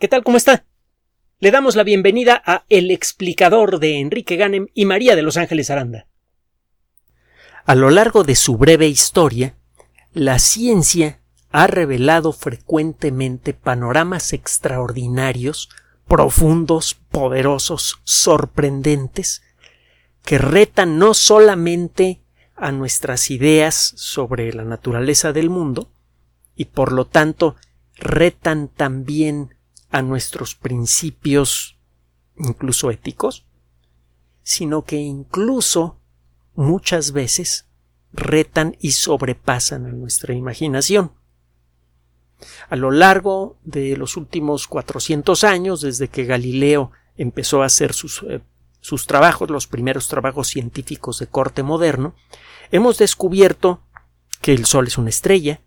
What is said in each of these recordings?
¿Qué tal? ¿Cómo está? Le damos la bienvenida a El explicador de Enrique Ganem y María de Los Ángeles Aranda. A lo largo de su breve historia, la ciencia ha revelado frecuentemente panoramas extraordinarios, profundos, poderosos, sorprendentes, que retan no solamente a nuestras ideas sobre la naturaleza del mundo, y por lo tanto retan también a nuestros principios incluso éticos, sino que incluso muchas veces retan y sobrepasan a nuestra imaginación. A lo largo de los últimos 400 años, desde que Galileo empezó a hacer sus, eh, sus trabajos, los primeros trabajos científicos de corte moderno, hemos descubierto que el Sol es una estrella,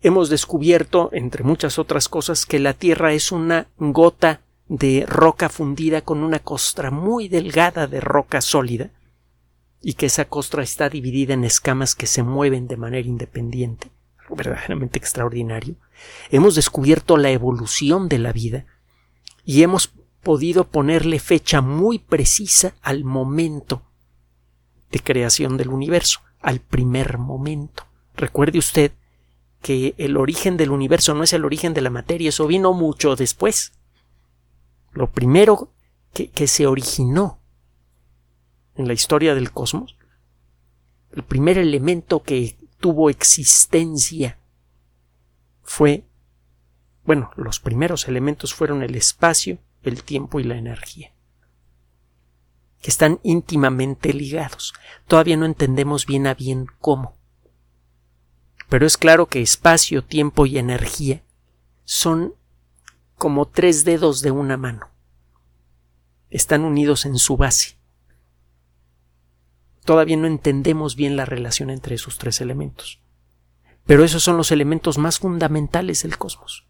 hemos descubierto, entre muchas otras cosas, que la Tierra es una gota de roca fundida con una costra muy delgada de roca sólida, y que esa costra está dividida en escamas que se mueven de manera independiente, verdaderamente extraordinario. Hemos descubierto la evolución de la vida y hemos podido ponerle fecha muy precisa al momento de creación del universo, al primer momento. Recuerde usted que el origen del universo no es el origen de la materia, eso vino mucho después. Lo primero que, que se originó en la historia del cosmos, el primer elemento que tuvo existencia fue, bueno, los primeros elementos fueron el espacio, el tiempo y la energía, que están íntimamente ligados. Todavía no entendemos bien a bien cómo pero es claro que espacio, tiempo y energía son como tres dedos de una mano. Están unidos en su base. Todavía no entendemos bien la relación entre esos tres elementos. Pero esos son los elementos más fundamentales del cosmos.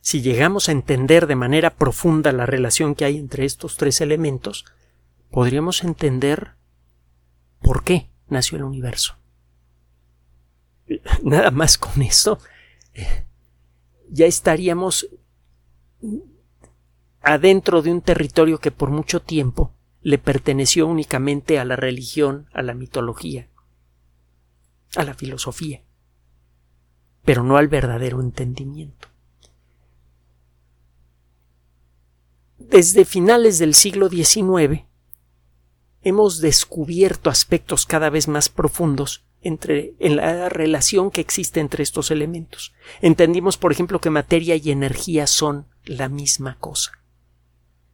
Si llegamos a entender de manera profunda la relación que hay entre estos tres elementos, podríamos entender por qué nació el universo nada más con eso, ya estaríamos adentro de un territorio que por mucho tiempo le perteneció únicamente a la religión, a la mitología, a la filosofía, pero no al verdadero entendimiento. Desde finales del siglo XIX hemos descubierto aspectos cada vez más profundos entre, en la relación que existe entre estos elementos. Entendimos, por ejemplo, que materia y energía son la misma cosa,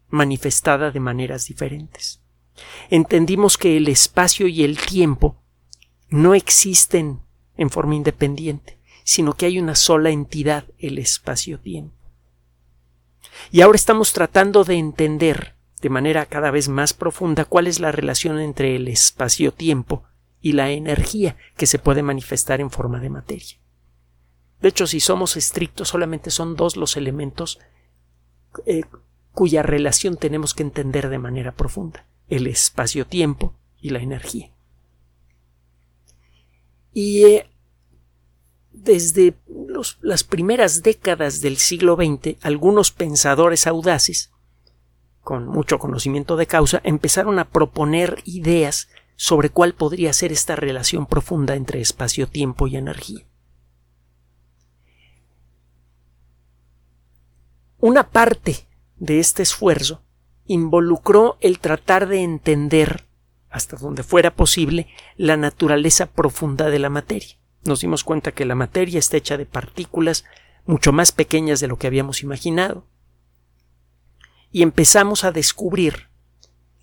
manifestada de maneras diferentes. Entendimos que el espacio y el tiempo no existen en forma independiente, sino que hay una sola entidad, el espacio-tiempo. Y ahora estamos tratando de entender de manera cada vez más profunda cuál es la relación entre el espacio-tiempo y la energía que se puede manifestar en forma de materia. De hecho, si somos estrictos, solamente son dos los elementos eh, cuya relación tenemos que entender de manera profunda, el espacio-tiempo y la energía. Y eh, desde las primeras décadas del siglo XX, algunos pensadores audaces, con mucho conocimiento de causa, empezaron a proponer ideas sobre cuál podría ser esta relación profunda entre espacio, tiempo y energía. Una parte de este esfuerzo involucró el tratar de entender, hasta donde fuera posible, la naturaleza profunda de la materia. Nos dimos cuenta que la materia está hecha de partículas mucho más pequeñas de lo que habíamos imaginado. Y empezamos a descubrir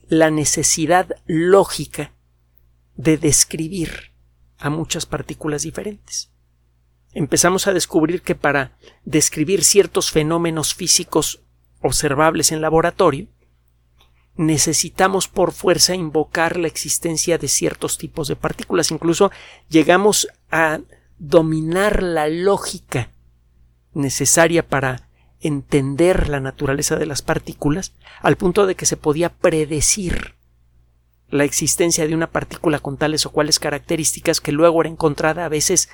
la necesidad lógica de describir a muchas partículas diferentes. Empezamos a descubrir que para describir ciertos fenómenos físicos observables en laboratorio, necesitamos por fuerza invocar la existencia de ciertos tipos de partículas. Incluso llegamos a dominar la lógica necesaria para entender la naturaleza de las partículas, al punto de que se podía predecir la existencia de una partícula con tales o cuales características que luego era encontrada a veces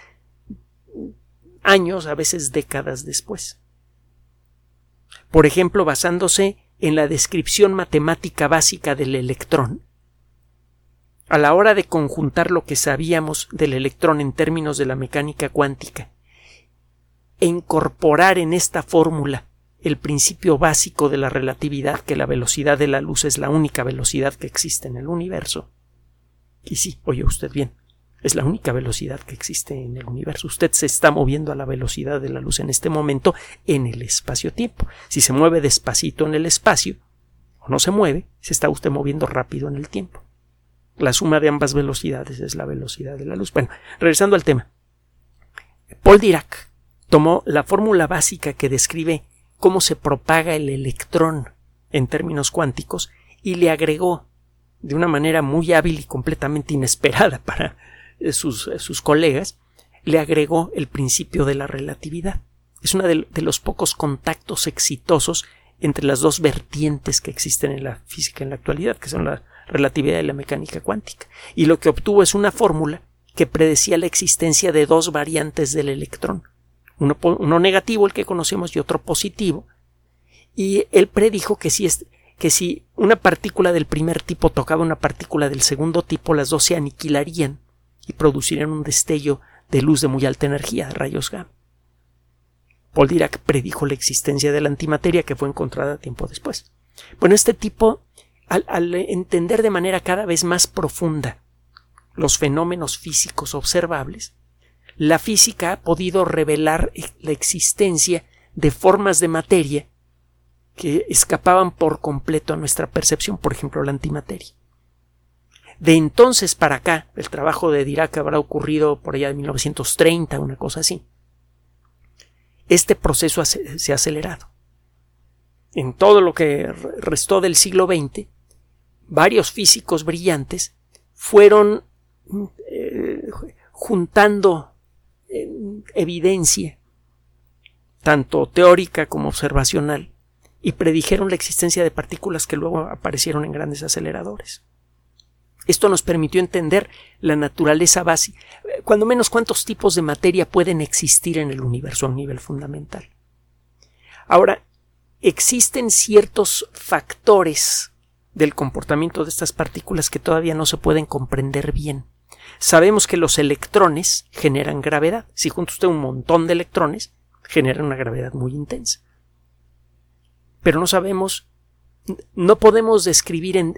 años, a veces décadas después. por ejemplo basándose en la descripción matemática básica del electrón, a la hora de conjuntar lo que sabíamos del electrón en términos de la mecánica cuántica e incorporar en esta fórmula el principio básico de la relatividad, que la velocidad de la luz es la única velocidad que existe en el universo. Y sí, oye usted bien, es la única velocidad que existe en el universo. Usted se está moviendo a la velocidad de la luz en este momento en el espacio-tiempo. Si se mueve despacito en el espacio, o no se mueve, se está usted moviendo rápido en el tiempo. La suma de ambas velocidades es la velocidad de la luz. Bueno, regresando al tema. Paul Dirac tomó la fórmula básica que describe cómo se propaga el electrón en términos cuánticos y le agregó de una manera muy hábil y completamente inesperada para eh, sus, eh, sus colegas, le agregó el principio de la relatividad. Es uno de, los pocos contactos exitosos entre las dos vertientes que existen en la física en la actualidad, que son la relatividad y la mecánica cuántica. Y lo que obtuvo es una fórmula que predecía la existencia de dos variantes del electrón, uno, negativo, el que conocemos, y otro positivo. Y él predijo que si, es, que si una partícula del primer tipo tocaba una partícula del segundo tipo, las dos se aniquilarían y producirían un destello de luz de muy alta energía, rayos gamma. Paul Dirac predijo la existencia de la antimateria que fue encontrada tiempo después. Bueno, este tipo, al entender de manera cada vez más profunda los fenómenos físicos observables, la física ha podido revelar la existencia de formas de materia que escapaban por completo a nuestra percepción, por ejemplo, la antimateria. De entonces para acá, el trabajo de Dirac habrá ocurrido por allá de 1930, una cosa así. Este proceso se ha acelerado. En todo lo que restó del siglo XX, varios físicos brillantes fueron eh, juntando evidencia, tanto teórica como observacional, y predijeron la existencia de partículas que luego aparecieron en grandes aceleradores. Esto nos permitió entender la naturaleza básica, cuando menos cuántos tipos de materia pueden existir en el universo a un nivel fundamental. Ahora, existen ciertos factores del comportamiento de estas partículas que todavía no se pueden comprender bien. Sabemos que los electrones generan gravedad. Si junta usted un montón de electrones, generan una gravedad muy intensa. Pero no sabemos, no podemos describir en,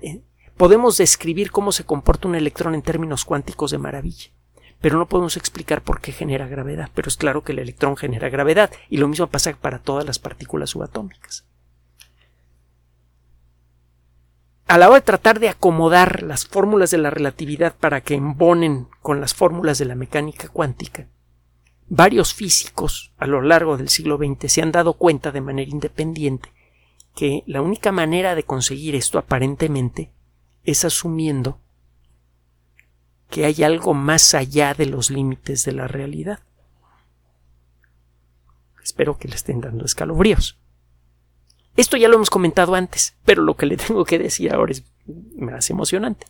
Podemos describir cómo se comporta un electrón en términos cuánticos de maravilla, pero no podemos explicar por qué genera gravedad. Pero es claro que el electrón genera gravedad, y lo mismo pasa para todas las partículas subatómicas. A la hora de tratar de acomodar las fórmulas de la relatividad para que embonen con las fórmulas de la mecánica cuántica, varios físicos a lo largo del siglo XX se han dado cuenta de manera independiente que la única manera de conseguir esto aparentemente es asumiendo que hay algo más allá de los límites de la realidad. Espero que le estén dando escalofríos. Esto ya lo hemos comentado antes, pero lo que le tengo que decir ahora es más emocionante.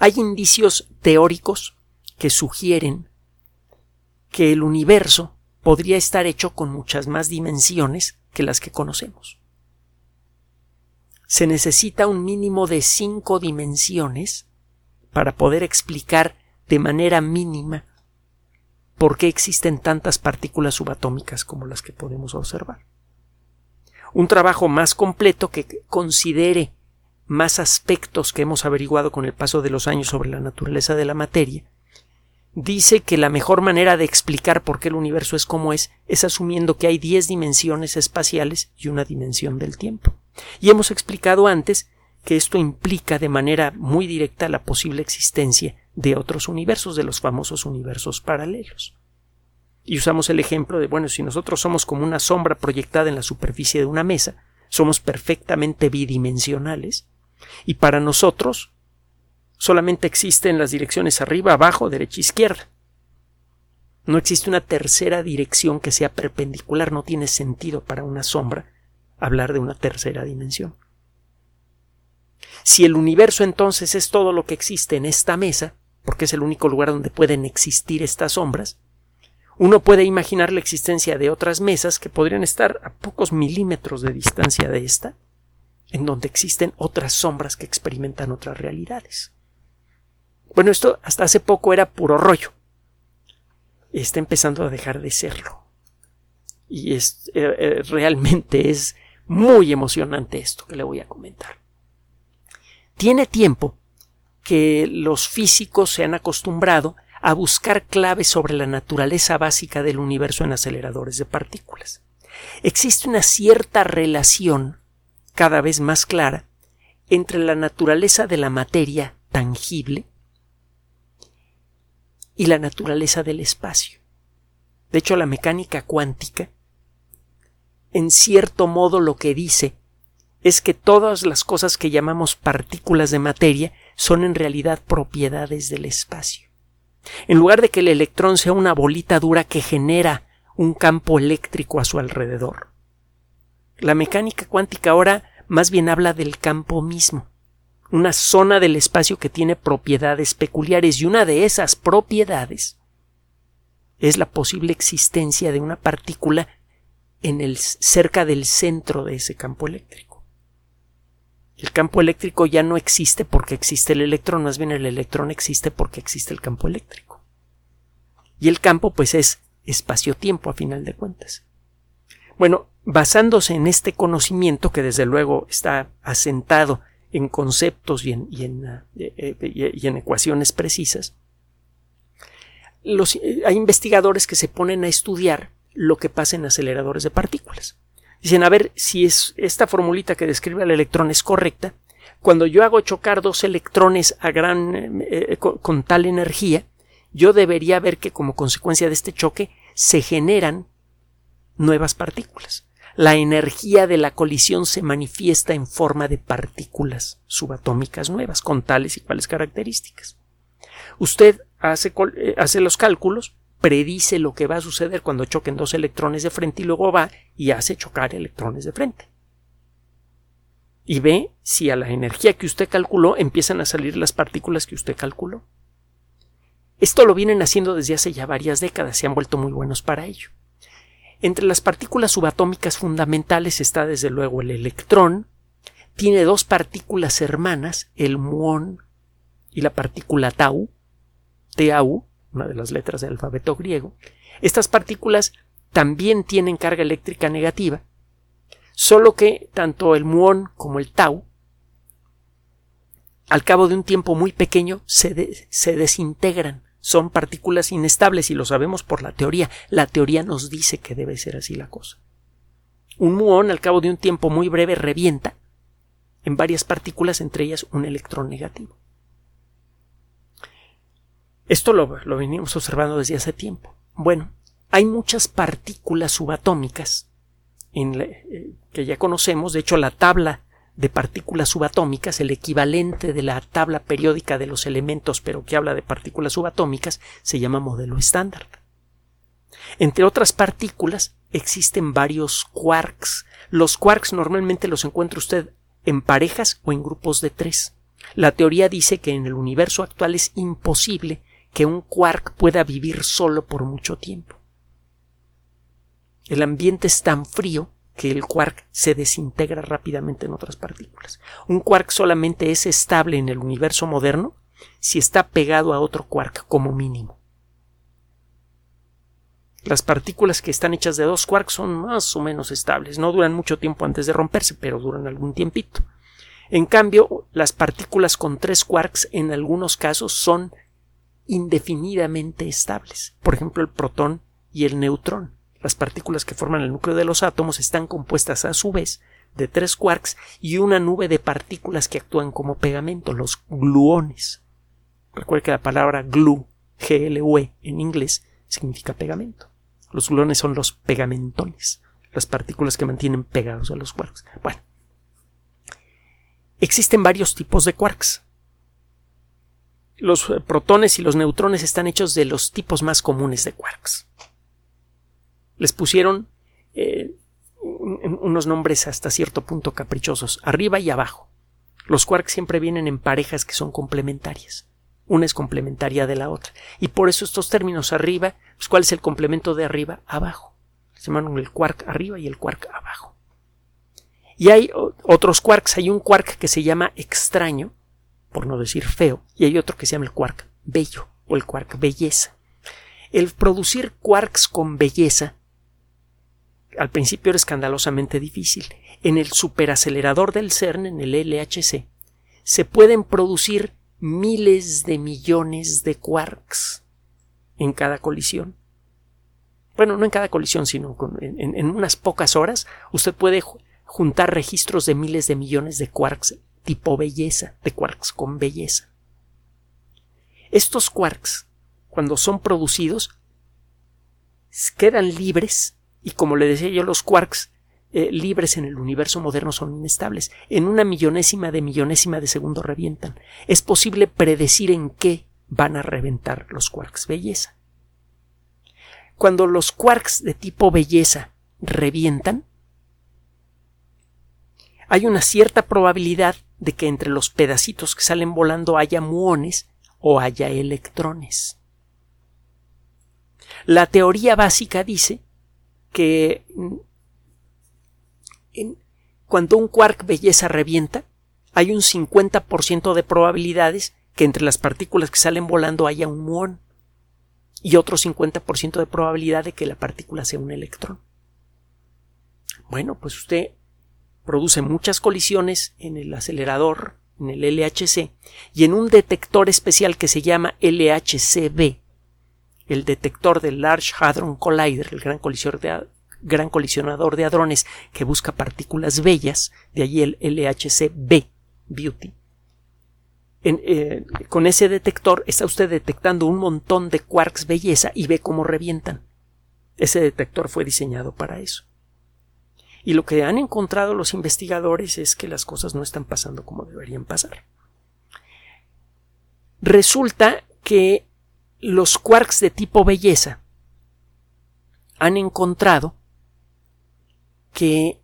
Hay indicios teóricos que sugieren que el universo podría estar hecho con muchas más dimensiones que las que conocemos se necesita un mínimo de cinco dimensiones para poder explicar de manera mínima por qué existen tantas partículas subatómicas como las que podemos observar. Un trabajo más completo que considere más aspectos que hemos averiguado con el paso de los años sobre la naturaleza de la materia, dice que la mejor manera de explicar por qué el universo es como es es asumiendo que hay diez dimensiones espaciales y una dimensión del tiempo. Y hemos explicado antes que esto implica de manera muy directa la posible existencia de otros universos, de los famosos universos paralelos. Y usamos el ejemplo de, bueno, si nosotros somos como una sombra proyectada en la superficie de una mesa, somos perfectamente bidimensionales, y para nosotros solamente existen las direcciones arriba, abajo, derecha, izquierda. No existe una tercera dirección que sea perpendicular, no tiene sentido para una sombra hablar de una tercera dimensión. Si el universo entonces es todo lo que existe en esta mesa, porque es el único lugar donde pueden existir estas sombras, Uno puede imaginar la existencia de otras mesas que podrían estar a pocos milímetros de distancia de esta, en donde existen otras sombras que experimentan otras realidades. Bueno, esto hasta hace poco era puro rollo. Está empezando a dejar de serlo. Y es, eh, eh, realmente es muy emocionante esto que le voy a comentar. Tiene tiempo que los físicos se han acostumbrado a buscar claves sobre la naturaleza básica del universo en aceleradores de partículas. Existe una cierta relación cada vez más clara entre la naturaleza de la materia tangible y la naturaleza del espacio. De hecho, la mecánica cuántica, en cierto modo, lo que dice es que todas las cosas que llamamos partículas de materia son en realidad propiedades del espacio. En lugar de que el electrón sea una bolita dura que genera un campo eléctrico a su alrededor. La mecánica cuántica ahora más bien habla del campo mismo, una zona del espacio que tiene propiedades peculiares y una de esas propiedades es la posible existencia de una partícula en el cerca del centro de ese campo eléctrico. El campo eléctrico ya no existe porque existe el electrón, más bien el electrón existe porque existe el campo eléctrico. Y el campo pues es espacio-tiempo a final de cuentas. Bueno, basándose en este conocimiento que desde luego está asentado en conceptos y en, y en, eh, eh, ecuaciones precisas, eh, hay investigadores que se ponen a estudiar lo que pasa en aceleradores de partículas. Dicen, a ver, si es esta formulita que describe al electrón es correcta, cuando yo hago chocar dos electrones a gran, eh, eh, con, tal energía, yo debería ver que como consecuencia de este choque se generan nuevas partículas. La energía de la colisión se manifiesta en forma de partículas subatómicas nuevas, con tales y cuales características. Usted hace, eh, hace los cálculos, predice lo que va a suceder cuando choquen dos electrones de frente y luego va y hace chocar electrones de frente. Y ve si a la energía que usted calculó empiezan a salir las partículas que usted calculó. Esto lo vienen haciendo desde hace ya varias décadas, se han vuelto muy buenos para ello. Entre las partículas subatómicas fundamentales está desde luego el electrón, tiene dos partículas hermanas, el muón y la partícula tau, tau, una de las letras del alfabeto griego, estas partículas también tienen carga eléctrica negativa, solo que tanto el muón como el tau, al cabo de un tiempo muy pequeño, se, se desintegran. Son partículas inestables y lo sabemos por la teoría. La teoría nos dice que debe ser así la cosa. Un muón al cabo de un tiempo muy breve revienta en varias partículas, entre ellas un electrón negativo. Esto lo, venimos observando desde hace tiempo. Bueno, hay muchas partículas subatómicas eh, que ya conocemos. De hecho, la tabla de partículas subatómicas, el equivalente de la tabla periódica de los elementos, pero que habla de partículas subatómicas, se llama modelo estándar. Entre otras partículas existen varios quarks. Los quarks normalmente los encuentra usted en parejas o en grupos de tres. La teoría dice que en el universo actual es imposible que un quark pueda vivir solo por mucho tiempo. El ambiente es tan frío que el quark se desintegra rápidamente en otras partículas. Un quark solamente es estable en el universo moderno si está pegado a otro quark como mínimo. Las partículas que están hechas de dos quarks son más o menos estables, no duran mucho tiempo antes de romperse, pero duran algún tiempito. En cambio, las partículas con tres quarks en algunos casos son indefinidamente estables. Por ejemplo, el protón y el neutrón. Las partículas que forman el núcleo de los átomos están compuestas a su vez de tres quarks y una nube de partículas que actúan como pegamento, los gluones. Recuerde que la palabra glue, G-L-U-E en inglés, significa pegamento. Los gluones son los pegamentones, las partículas que mantienen pegados a los quarks. Bueno, existen varios tipos de quarks los protones y los neutrones están hechos de los tipos más comunes de quarks. Les pusieron eh, unos nombres hasta cierto punto caprichosos, arriba y abajo. Los quarks siempre vienen en parejas que son complementarias. Una es complementaria de la otra. Y por eso estos términos arriba, pues, ¿cuál es el complemento de arriba? Abajo. Se llaman el quark arriba y el quark abajo. Y hay otros quarks. Hay un quark que se llama extraño, por no decir feo, y hay otro que se llama el quark bello o el quark belleza. El producir quarks con belleza al principio era escandalosamente difícil. En el superacelerador del CERN, en el LHC, se pueden producir miles de millones de quarks en cada colisión. Bueno, no en cada colisión, sino en, unas pocas horas usted puede juntar registros de miles de millones de quarks tipo belleza, de quarks con belleza. Estos quarks, cuando son producidos, quedan libres y como le decía yo, los quarks eh, libres en el universo moderno son inestables. En una millonésima de millonésima de segundo revientan. Es posible predecir en qué van a reventar los quarks belleza. Cuando los quarks de tipo belleza revientan, hay una cierta probabilidad de que entre los pedacitos que salen volando haya muones o haya electrones. La teoría básica dice que cuando un quark belleza revienta, hay un 50% de probabilidades que entre las partículas que salen volando haya un muón y otro 50% de probabilidad de que la partícula sea un electrón. Bueno, pues usted produce muchas colisiones en el acelerador, en el LHC, y en un detector especial que se llama LHCb, el detector del Large Hadron Collider, el gran colisionador de, hadrones que busca partículas bellas, de allí el LHC-B, Beauty. Eh, con ese detector está usted detectando un montón de quarks belleza y ve cómo revientan. Ese detector fue diseñado para eso. Y lo que han encontrado los investigadores es que las cosas no están pasando como deberían pasar. Resulta que los quarks de tipo belleza han encontrado que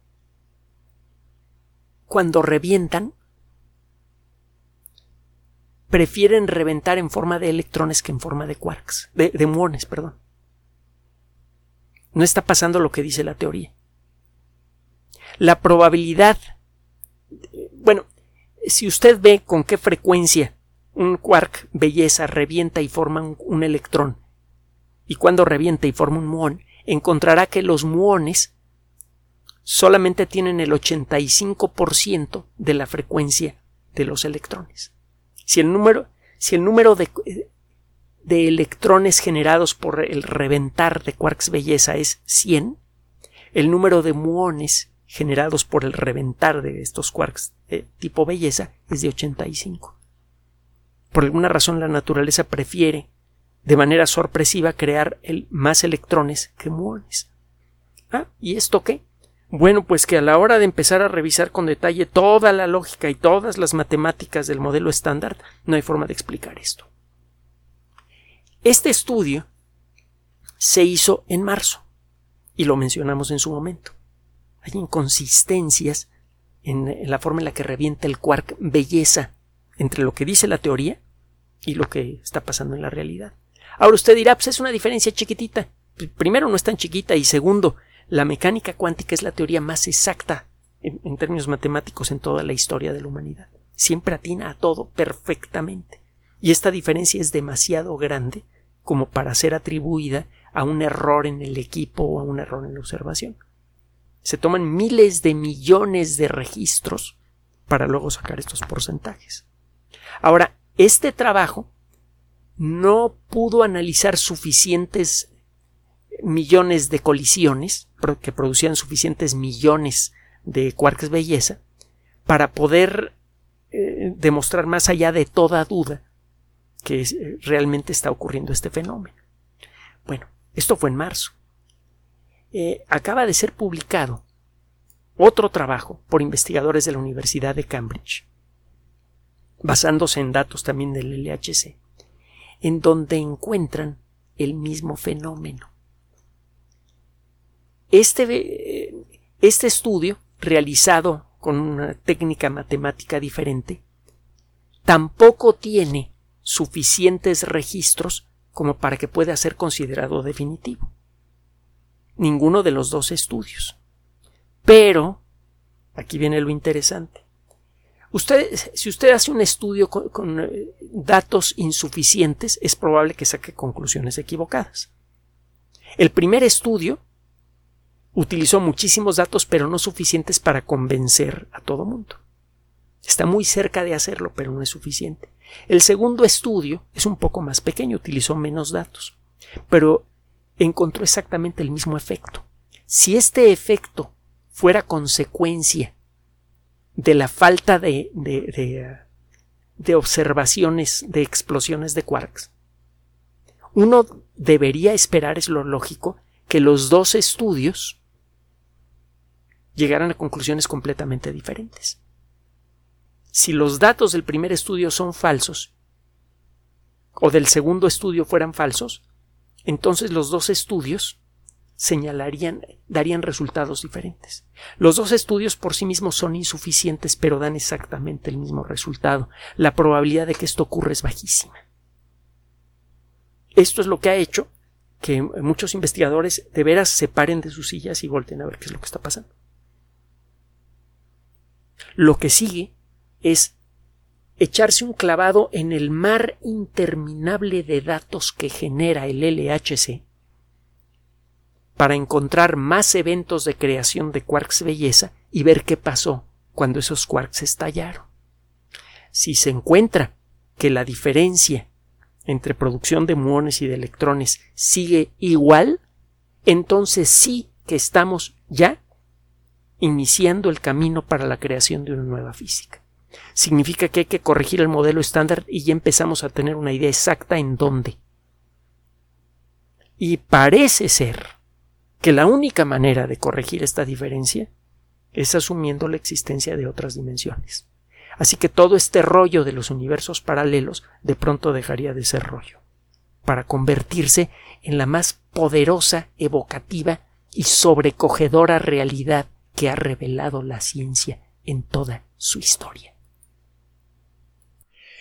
cuando revientan prefieren reventar en forma de electrones que en forma de quarks, de, de muones, perdón. No está pasando lo que dice la teoría. La probabilidad, bueno, si usted ve con qué frecuencia un quark belleza revienta y forma un, electrón, y cuando revienta y forma un muón, encontrará que los muones solamente tienen el 85% de la frecuencia de los electrones. Si el número, si el número de, de, electrones generados por el reventar de quarks belleza es 100, el número de muones generados por el reventar de estos quarks de tipo belleza es de 85. Por alguna razón la naturaleza prefiere de manera sorpresiva crear el, más electrones que muones. Ah, ¿y esto qué? Bueno, pues que a la hora de empezar a revisar con detalle toda la lógica y todas las matemáticas del modelo estándar, no hay forma de explicar esto. Este estudio se hizo en marzo y lo mencionamos en su momento. Hay inconsistencias en la forma en la que revienta el quark belleza entre lo que dice la teoría y lo que está pasando en la realidad. Ahora usted dirá, pues es una diferencia chiquitita. Primero, no es tan chiquita y segundo, la mecánica cuántica es la teoría más exacta en, en términos matemáticos en toda la historia de la humanidad. Siempre atina a todo perfectamente. Y esta diferencia es demasiado grande como para ser atribuida a un error en el equipo o a un error en la observación. Se toman miles de millones de registros para luego sacar estos porcentajes. Ahora, este trabajo no pudo analizar suficientes millones de colisiones que producían suficientes millones de quarks belleza para poder eh, demostrar más allá de toda duda que eh, realmente está ocurriendo este fenómeno. Bueno, esto fue en marzo. Eh, acaba de ser publicado otro trabajo por investigadores de la Universidad de Cambridge basándose en datos también del LHC, en donde encuentran el mismo fenómeno. Este, este estudio, realizado con una técnica matemática diferente, tampoco tiene suficientes registros como para que pueda ser considerado definitivo. Ninguno de los dos estudios. Pero, aquí viene lo interesante. Usted, si usted hace un estudio con, eh, datos insuficientes, es probable que saque conclusiones equivocadas. El primer estudio utilizó muchísimos datos, pero no suficientes para convencer a todo mundo. Está muy cerca de hacerlo, pero no es suficiente. El segundo estudio es un poco más pequeño, utilizó menos datos, pero encontró exactamente el mismo efecto. Si este efecto fuera consecuencia de la falta de, de, observaciones de explosiones de quarks, uno debería esperar, es lo lógico, que los dos estudios llegaran a conclusiones completamente diferentes. Si los datos del primer estudio son falsos o del segundo estudio fueran falsos, entonces los dos estudios señalarían, darían resultados diferentes. Los dos estudios por sí mismos son insuficientes, pero dan exactamente el mismo resultado. La probabilidad de que esto ocurra es bajísima. Esto es lo que ha hecho que muchos investigadores de veras se paren de sus sillas y volten a ver qué es lo que está pasando. Lo que sigue es echarse un clavado en el mar interminable de datos que genera el LHC para encontrar más eventos de creación de quarks belleza y ver qué pasó cuando esos quarks estallaron. Si se encuentra que la diferencia entre producción de muones y de electrones sigue igual, entonces sí que estamos ya iniciando el camino para la creación de una nueva física. Significa que hay que corregir el modelo estándar y ya empezamos a tener una idea exacta en dónde. Y parece ser que la única manera de corregir esta diferencia es asumiendo la existencia de otras dimensiones. Así que todo este rollo de los universos paralelos de pronto dejaría de ser rollo, para convertirse en la más poderosa, evocativa y sobrecogedora realidad que ha revelado la ciencia en toda su historia.